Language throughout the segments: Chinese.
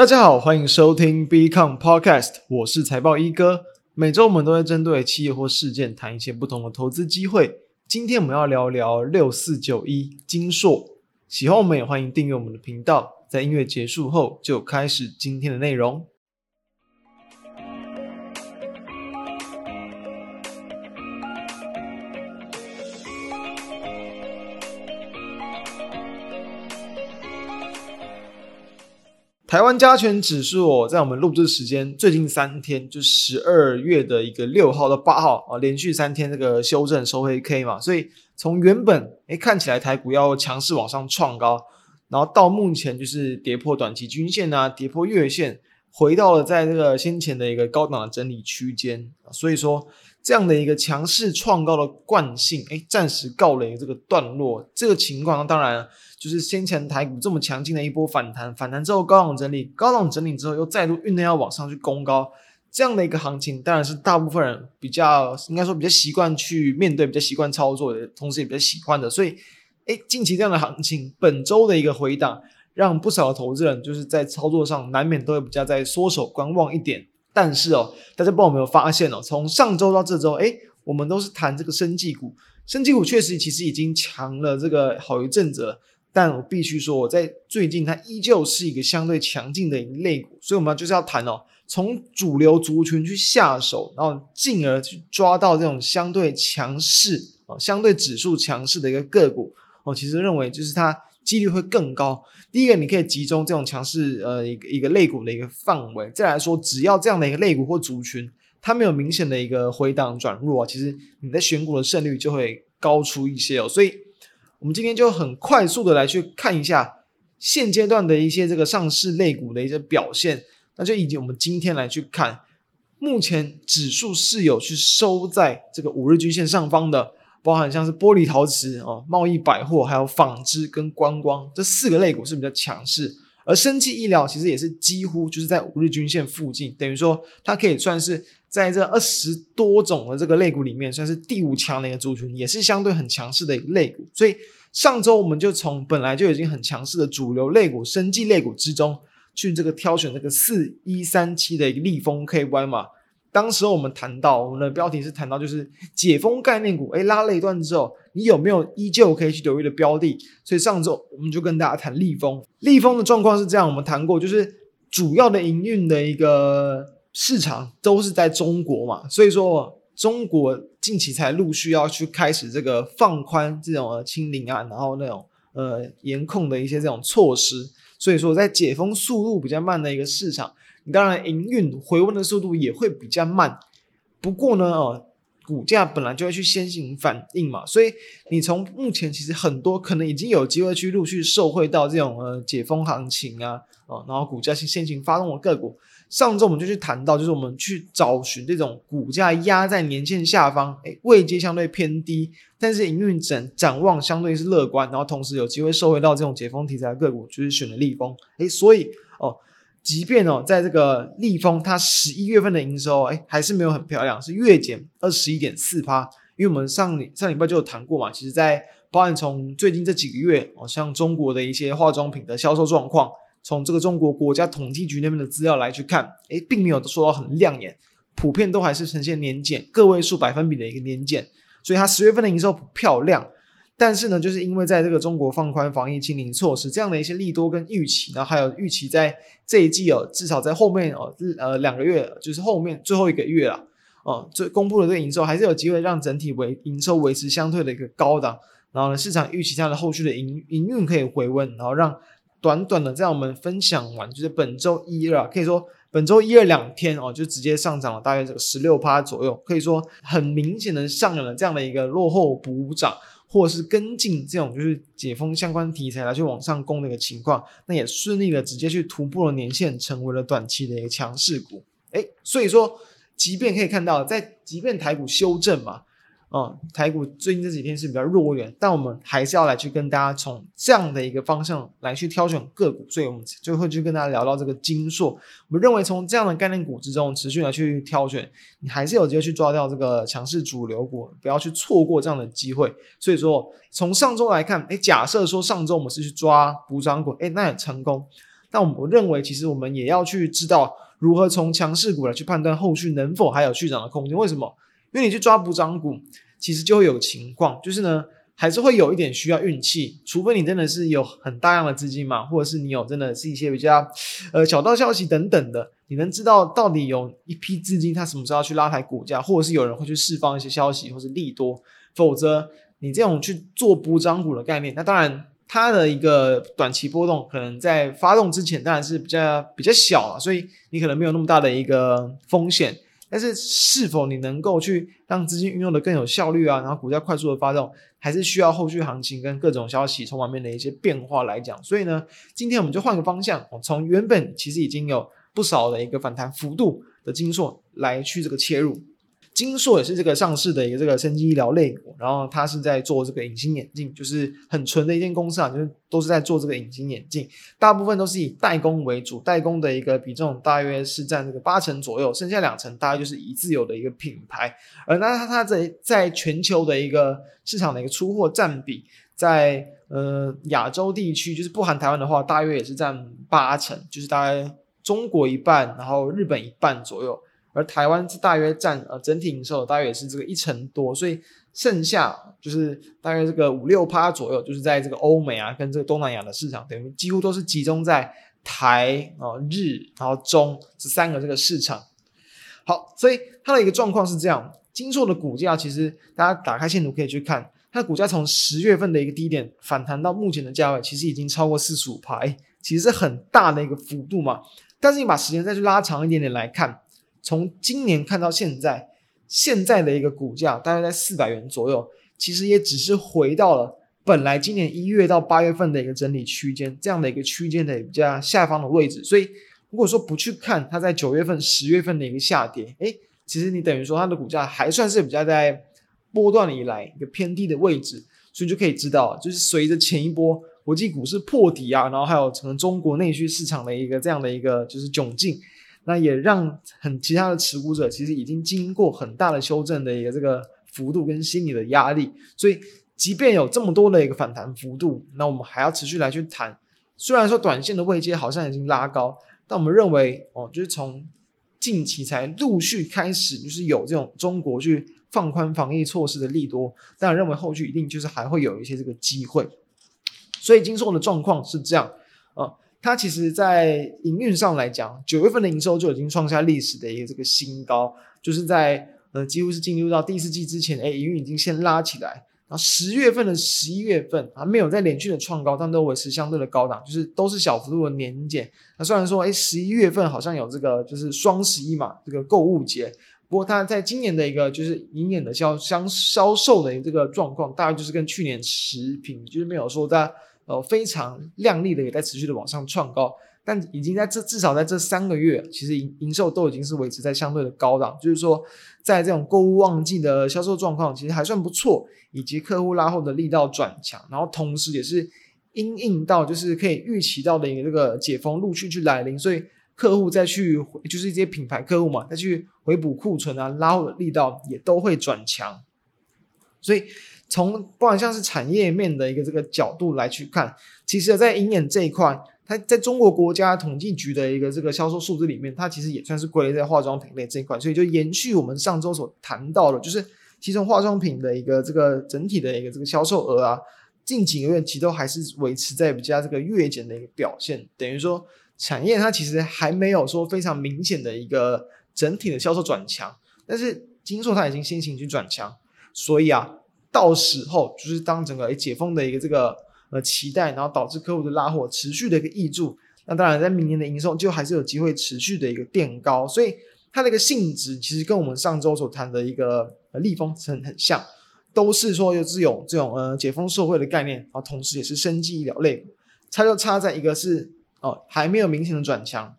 大家好，欢迎收听 Become Podcast，我是财报一哥。每周我们都会针对企业或事件谈一些不同的投资机会。今天我们要聊聊六四九一金硕。喜欢我们也欢迎订阅我们的频道。在音乐结束后，就开始今天的内容。台湾加权指数，在我们录制时间最近三天，就十二月的一个六号到八号啊，连续三天这个修正收黑 K 嘛，所以从原本诶看起来台股要强势往上创高，然后到目前就是跌破短期均线啊，跌破月线，回到了在这个先前的一个高档的整理区间，所以说这样的一个强势创高的惯性，诶暂时告了一个这个段落，这个情况当然。就是先前台股这么强劲的一波反弹，反弹之后高档整理，高档整理之后又再度酝酿要往上去攻高，这样的一个行情，当然是大部分人比较应该说比较习惯去面对，比较习惯操作的，同时也比较喜欢的。所以，哎，近期这样的行情，本周的一个回档，让不少的投资人就是在操作上难免都会比较在缩手观望一点。但是哦，大家不知道有没有发现哦，从上周到这周，哎，我们都是谈这个生技股，生技股确实其实已经强了这个好一阵子了。但我必须说，我在最近它依旧是一个相对强劲的一个类股，所以我们就是要谈哦，从主流族群去下手，然后进而去抓到这种相对强势啊、相对指数强势的一个个股，我其实认为就是它几率会更高。第一个，你可以集中这种强势呃一个一个类股的一个范围；再来说，只要这样的一个类股或族群，它没有明显的一个回档转弱，其实你在选股的胜率就会高出一些哦。所以。我们今天就很快速的来去看一下现阶段的一些这个上市类股的一些表现，那就以及我们今天来去看，目前指数是有去收在这个五日均线上方的，包含像是玻璃陶瓷哦、贸易百货、还有纺织跟观光这四个类股是比较强势，而生技医疗其实也是几乎就是在五日均线附近，等于说它可以算是。在这二十多种的这个类股里面，算是第五强的一个族群，也是相对很强势的一个类股。所以上周我们就从本来就已经很强势的主流类股、生技类股之中，去这个挑选这个四一三七的一个利丰 KY 嘛。当时我们谈到，我们的标题是谈到就是解封概念股，诶拉了一段之后，你有没有依旧可以去留意的标的？所以上周我们就跟大家谈立丰。立丰的状况是这样，我们谈过，就是主要的营运的一个。市场都是在中国嘛，所以说中国近期才陆续要去开始这个放宽这种清零啊，然后那种呃严控的一些这种措施，所以说在解封速度比较慢的一个市场，你当然营运回温的速度也会比较慢。不过呢，哦，股价本来就会去先行反应嘛，所以你从目前其实很多可能已经有机会去陆续受惠到这种呃解封行情啊，哦，然后股价先先行发动的个股。上周我们就去谈到，就是我们去找寻这种股价压在年线下方，诶，位阶相对偏低，但是营运展展望相对是乐观，然后同时有机会受惠到这种解封题材的个股，就是选了利丰，诶，所以哦，即便哦，在这个利丰它十一月份的营收，诶，还是没有很漂亮，是月减二十一点四趴，因为我们上上礼拜就有谈过嘛，其实在包含从最近这几个月，哦，像中国的一些化妆品的销售状况。从这个中国国家统计局那边的资料来去看，诶，并没有说到很亮眼，普遍都还是呈现年减个位数百分比的一个年减，所以它十月份的营收不漂亮。但是呢，就是因为在这个中国放宽防疫清零措施这样的一些利多跟预期，然后还有预期在这一季哦，至少在后面哦，呃两个月，就是后面最后一个月了 哦，最公布的这个营收还是有机会让整体维营收维持相对的一个高档，然后呢，市场预期它的后续的营营运可以回温，然后让。短短的在我们分享完，就是本周一二，可以说本周一二两天哦，就直接上涨了大约这个十六趴左右，可以说很明显的上演了这样的一个落后补涨，或是跟进这种就是解封相关题材来去往上攻的一个情况，那也顺利的直接去突破了年线，成为了短期的一个强势股。诶，所以说，即便可以看到，在即便台股修正嘛。哦，台股最近这几天是比较弱的，但我们还是要来去跟大家从这样的一个方向来去挑选个股，所以我们就会去跟大家聊到这个金硕。我们认为从这样的概念股之中持续来去挑选，你还是有机会去抓掉这个强势主流股，不要去错过这样的机会。所以说，从上周来看，诶，假设说上周我们是去抓补涨股，诶，那也成功。但我认为，其实我们也要去知道如何从强势股来去判断后续能否还有续涨的空间。为什么？因为你去抓补涨股，其实就会有情况，就是呢。还是会有一点需要运气，除非你真的是有很大量的资金嘛，或者是你有真的是一些比较呃小道消息等等的，你能知道到底有一批资金它什么时候去拉抬股价，或者是有人会去释放一些消息或是利多，否则你这种去做补涨股的概念，那当然它的一个短期波动可能在发动之前当然是比较比较小了，所以你可能没有那么大的一个风险。但是，是否你能够去让资金运用的更有效率啊？然后股价快速的发动，还是需要后续行情跟各种消息从外面的一些变化来讲。所以呢，今天我们就换个方向，从原本其实已经有不少的一个反弹幅度的金硕来去这个切入。金硕也是这个上市的一个这个生技医疗类股，然后它是在做这个隐形眼镜，就是很纯的一间公司啊，就是都是在做这个隐形眼镜，大部分都是以代工为主，代工的一个比重大约是占这个八成左右，剩下两成大概就是以自有的一个品牌，而那它它在在全球的一个市场的一个出货占比，在呃亚洲地区就是不含台湾的话，大约也是占八成，就是大概中国一半，然后日本一半左右。而台湾是大约占呃整体营收大约也是这个一成多，所以剩下就是大约这个五六趴左右，就是在这个欧美啊跟这个东南亚的市场，等于几乎都是集中在台啊日然后中这三个这个市场。好，所以它的一个状况是这样，金硕的股价其实大家打开线图可以去看，它的股价从十月份的一个低点反弹到目前的价位，其实已经超过四十五趴，其实是很大的一个幅度嘛。但是你把时间再去拉长一点点来看。从今年看到现在，现在的一个股价大概在四百元左右，其实也只是回到了本来今年一月到八月份的一个整理区间这样的一个区间的比较下方的位置。所以，如果说不去看它在九月份、十月份的一个下跌，诶，其实你等于说它的股价还算是比较在波段以来一个偏低的位置，所以就可以知道，就是随着前一波国际股市破底啊，然后还有可能中国内需市场的一个这样的一个就是窘境。那也让很其他的持股者其实已经经过很大的修正的一个这个幅度跟心理的压力，所以即便有这么多的一个反弹幅度，那我们还要持续来去谈。虽然说短线的位阶好像已经拉高，但我们认为哦，就是从近期才陆续开始，就是有这种中国去放宽防疫措施的利多，但我认为后续一定就是还会有一些这个机会。所以精硕的状况是这样啊。它其实，在营运上来讲，九月份的营收就已经创下历史的一个这个新高，就是在呃几乎是进入到第四季之前，哎，营运已经先拉起来。然后十月份的十一月份还没有再连续的创高，但都维持相对的高档，就是都是小幅度的年减。那虽然说，哎，十一月份好像有这个就是双十一嘛，这个购物节，不过它在今年的一个就是营业的销销销售的这个状况，大概就是跟去年持平，就是没有说在。呃，非常亮丽的也在持续的往上创高，但已经在这至少在这三个月，其实营营收都已经是维持在相对的高档，就是说，在这种购物旺季的销售状况其实还算不错，以及客户拉货的力道转强，然后同时也是因应到就是可以预期到的一个这个解封陆续去来临，所以客户再去就是一些品牌客户嘛，再去回补库存啊，拉货的力道也都会转强，所以。从不管像是产业面的一个这个角度来去看，其实，在隐眼这一块，它在中国国家统计局的一个这个销售数字里面，它其实也算是归类在化妆品类这一块，所以就延续我们上周所谈到的，就是其中化妆品的一个这个整体的一个这个销售额啊，近几个月其实都还是维持在比较这个月减的一个表现，等于说产业它其实还没有说非常明显的一个整体的销售转强，但是精硕它已经先行去转强，所以啊。到时候就是当整个解封的一个这个呃期待，然后导致客户的拉货持续的一个挹注，那当然在明年的营收就还是有机会持续的一个垫高，所以它的一个性质其实跟我们上周所谈的一个呃立丰很很像，都是说有这种这种呃解封受惠的概念，然后同时也是生技医疗类，差就差在一个是哦还没有明显的转强，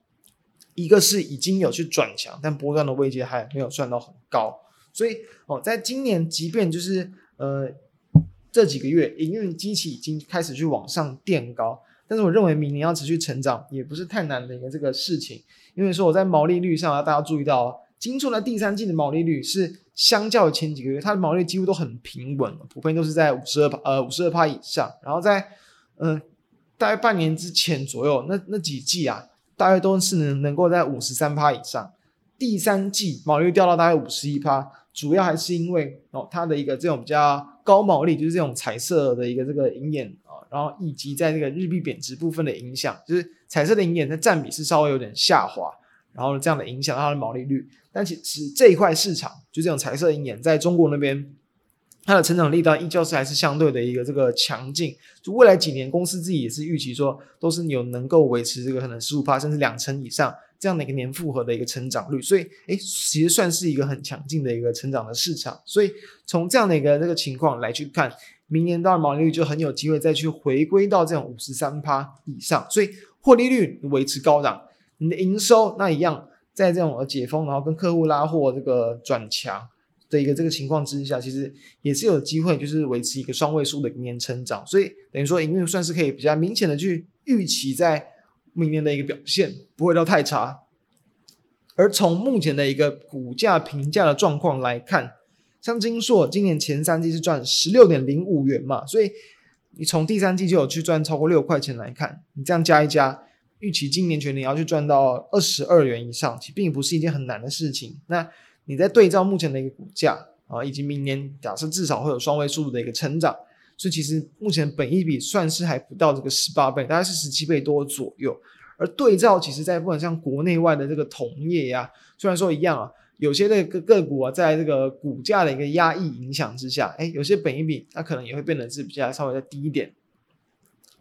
一个是已经有去转强，但波段的位阶还没有算到很高，所以哦在今年即便就是。呃，这几个月营运机器已经开始去往上垫高，但是我认为明年要持续成长也不是太难的一个这个事情，因为说我在毛利率上，大家注意到，精硕的第三季的毛利率是相较前几个月，它的毛利率几乎都很平稳，普遍都是在五十二呃五十二趴以上，然后在嗯、大概半年之前左右，那那几季啊，大概都是能能够在五十三趴以上。第三季毛利率掉到大概五十一趴，主要还是因为哦它的一个这种比较高毛利，就是这种彩色的一个这个银眼啊，然后以及在这个日币贬值部分的影响，就是彩色的银眼它占比是稍微有点下滑，然后这样的影响它的毛利率。但其实这一块市场，就这种彩色银眼，在中国那边。它的成长力道依旧是还是相对的一个这个强劲，就未来几年公司自己也是预期说，都是有能够维持这个可能十五趴甚至两成以上这样的一个年复合的一个成长率，所以诶，其实算是一个很强劲的一个成长的市场。所以从这样的一个这个情况来去看，明年当然毛利率就很有机会再去回归到这种五十三趴以上，所以获利率维持高档，你的营收那一样在这种解封，然后跟客户拉货这个转强。的一个这个情况之下，其实也是有机会，就是维持一个双位数的一年成长，所以等于说营运算是可以比较明显的去预期在明年的一个表现不会到太差。而从目前的一个股价评价的状况来看，像金硕今年前三季是赚十六点零五元嘛，所以你从第三季就有去赚超过六块钱来看，你这样加一加，预期今年全年要去赚到二十二元以上，其实并不是一件很难的事情。那你在对照目前的一个股价啊，以及明年假设至少会有双位数的一个成长，所以其实目前本益比算是还不到这个十八倍，大概是十七倍多左右。而对照其实，在不管像国内外的这个同业呀、虽然说一样啊，有些的个个股啊，在这个股价的一个压抑影响之下，哎，有些本益比它可能也会变得是比较稍微再低一点。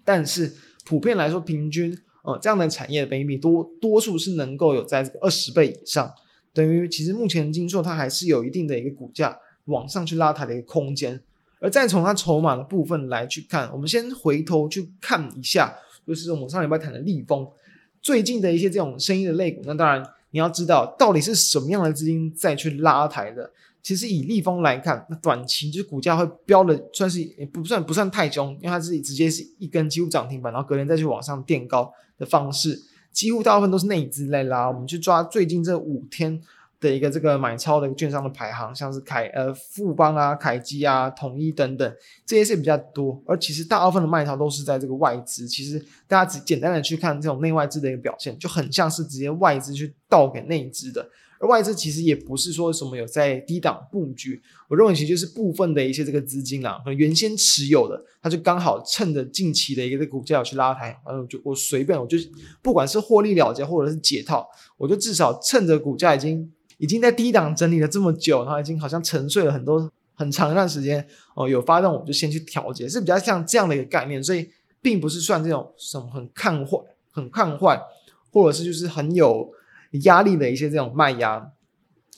但是普遍来说，平均呃这样的产业的本益比多多数是能够有在这个二十倍以上。等于其实目前金硕它还是有一定的一个股价往上去拉抬的一个空间，而再从它筹码的部分来去看，我们先回头去看一下，就是我们上礼拜谈的立丰最近的一些这种生意的类股。那当然你要知道到底是什么样的资金再去拉抬的。其实以立丰来看，那短期就是股价会飙的算是也不算不算太凶，因为它自己直接是一根几乎涨停板，然后隔天再去往上垫高的方式。几乎大部分都是内资来拉，我们去抓最近这五天的一个这个买超的券商的排行，像是凯呃富邦啊、凯基啊、统一等等，这些是比较多。而其实大部分的卖超都是在这个外资。其实大家只简单的去看这种内外资的一个表现，就很像是直接外资去倒给内资的。而外资其实也不是说什么有在低档布局，我认为其实就是部分的一些这个资金啊，可能原先持有的，它就刚好趁着近期的一个股价去拉抬，然后就我随便我就不管是获利了结或者是解套，我就至少趁着股价已经已经在低档整理了这么久，然后已经好像沉睡了很多很长一段时间哦，有发动我就先去调节，是比较像这样的一个概念，所以并不是算这种什么很看坏、很看坏，或者是就是很有。压力的一些这种卖压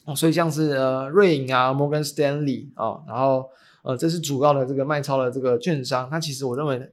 哦，所以像是呃瑞银啊、摩根士丹利啊，然后呃这是主要的这个卖超的这个券商，它其实我认为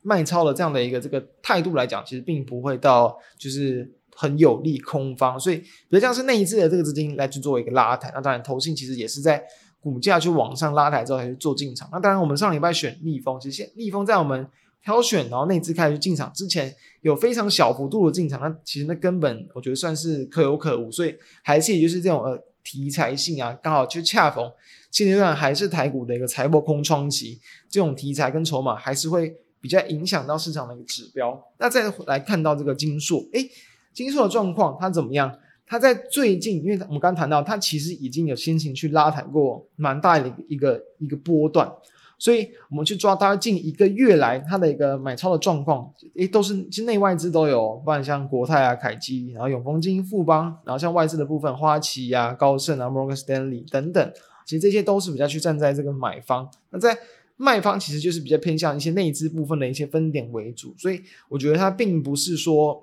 卖超的这样的一个这个态度来讲，其实并不会到就是很有利空方，所以比如像是那一次的这个资金来去做一个拉抬，那当然投信其实也是在股价去往上拉抬之后才去做进场，那当然我们上礼拜选立丰，其实现立丰在我们。挑选，然后内资开始进场之前有非常小幅度的进场，那其实那根本我觉得算是可有可无，所以还是也就是这种呃题材性啊，刚好就恰逢现阶段还是台股的一个财报空窗期，这种题材跟筹码还是会比较影响到市场的一个指标。那再来看到这个金数，诶，金硕的状况它怎么样？它在最近，因为我们刚谈到它其实已经有先行去拉抬过蛮大的一个一个波段。所以我们去抓它近一个月来它的一个买超的状况，诶，都是其实内外资都有，不然像国泰啊、凯基，然后永丰金、富邦，然后像外资的部分，花旗啊、高盛啊、摩根士丹利等等，其实这些都是比较去站在这个买方。那在卖方其实就是比较偏向一些内资部分的一些分点为主，所以我觉得它并不是说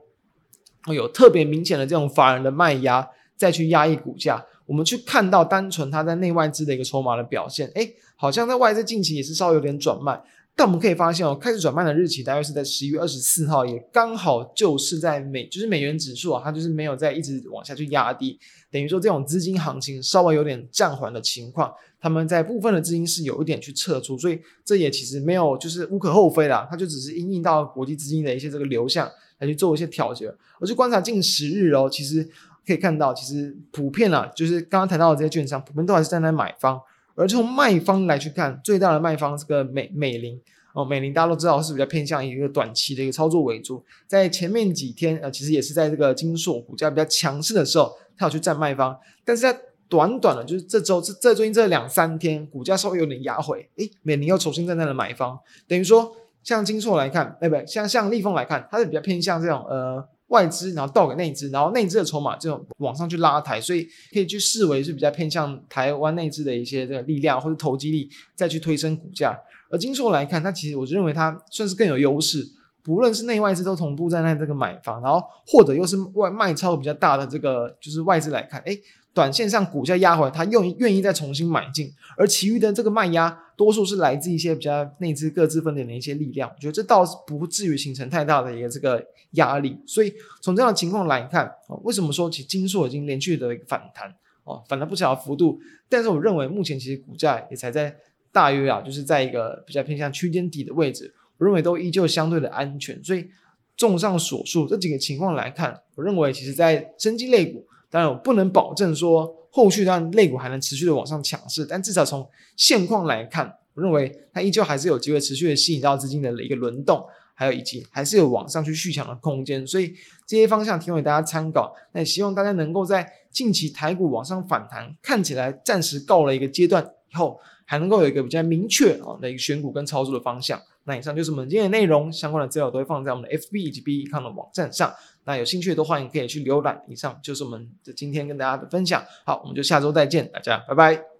有特别明显的这种法人的卖压再去压抑股价。我们去看到单纯它在内外资的一个筹码的表现，诶，好像在外资近期也是稍微有点转卖，但我们可以发现哦，开始转卖的日期大约是在十一月二十四号，也刚好就是在美，就是美元指数啊，它就是没有再一直往下去压低，等于说这种资金行情稍微有点暂缓的情况，他们在部分的资金是有一点去撤出，所以这也其实没有就是无可厚非啦，它就只是因应到国际资金的一些这个流向来去做一些调节，而去观察近十日哦，其实。可以看到，其实普遍啊，就是刚刚谈到的这些券商，普遍都还是站在买方。而从卖方来去看，最大的卖方这个美美林哦，美林大家都知道是比较偏向一个短期的一个操作为主，在前面几天呃，其实也是在这个金硕股价比较强势的时候，它有去占卖方，但是在短短的，就是这周这这最近这两三天，股价稍微有点压回，诶，美林又重新站在了买方，等于说像金硕来看，哎不，像像立丰来看，它是比较偏向这种呃。外资，然后倒给内资，然后内资的筹码这种往上去拉抬，所以可以去视为是比较偏向台湾内资的一些这个力量或者投机力，再去推升股价。而金硕来看，它其实我就认为它算是更有优势，不论是内外资都同步站在这个买方，然后或者又是外卖超比较大的这个就是外资来看，诶短线上股价压回来，他又愿意再重新买进，而其余的这个卖压，多数是来自一些比较内资各自分点的一些力量。我觉得这倒是不至于形成太大的一个这个压力。所以从这样的情况来看，为什么说其金数已经连续的一个反弹哦，反弹不小的幅度？但是我认为目前其实股价也才在大约啊，就是在一个比较偏向区间底的位置，我认为都依旧相对的安全。所以综上所述这几个情况来看，我认为其实在生技类股。当然，我不能保证说后续让类股还能持续的往上强势，但至少从现况来看，我认为它依旧还是有机会持续的吸引到资金的一个轮动，还有以及还是有往上去续强的空间。所以这些方向提供给大家参考。那也希望大家能够在近期台股往上反弹，看起来暂时告了一个阶段以后，还能够有一个比较明确啊的一个选股跟操作的方向。那以上就是我们今天的内容，相关的资料都会放在我们的 FB 以及 B 站的网站上。那有兴趣的都欢迎可以去浏览。以上就是我们的今天跟大家的分享。好，我们就下周再见，大家拜拜。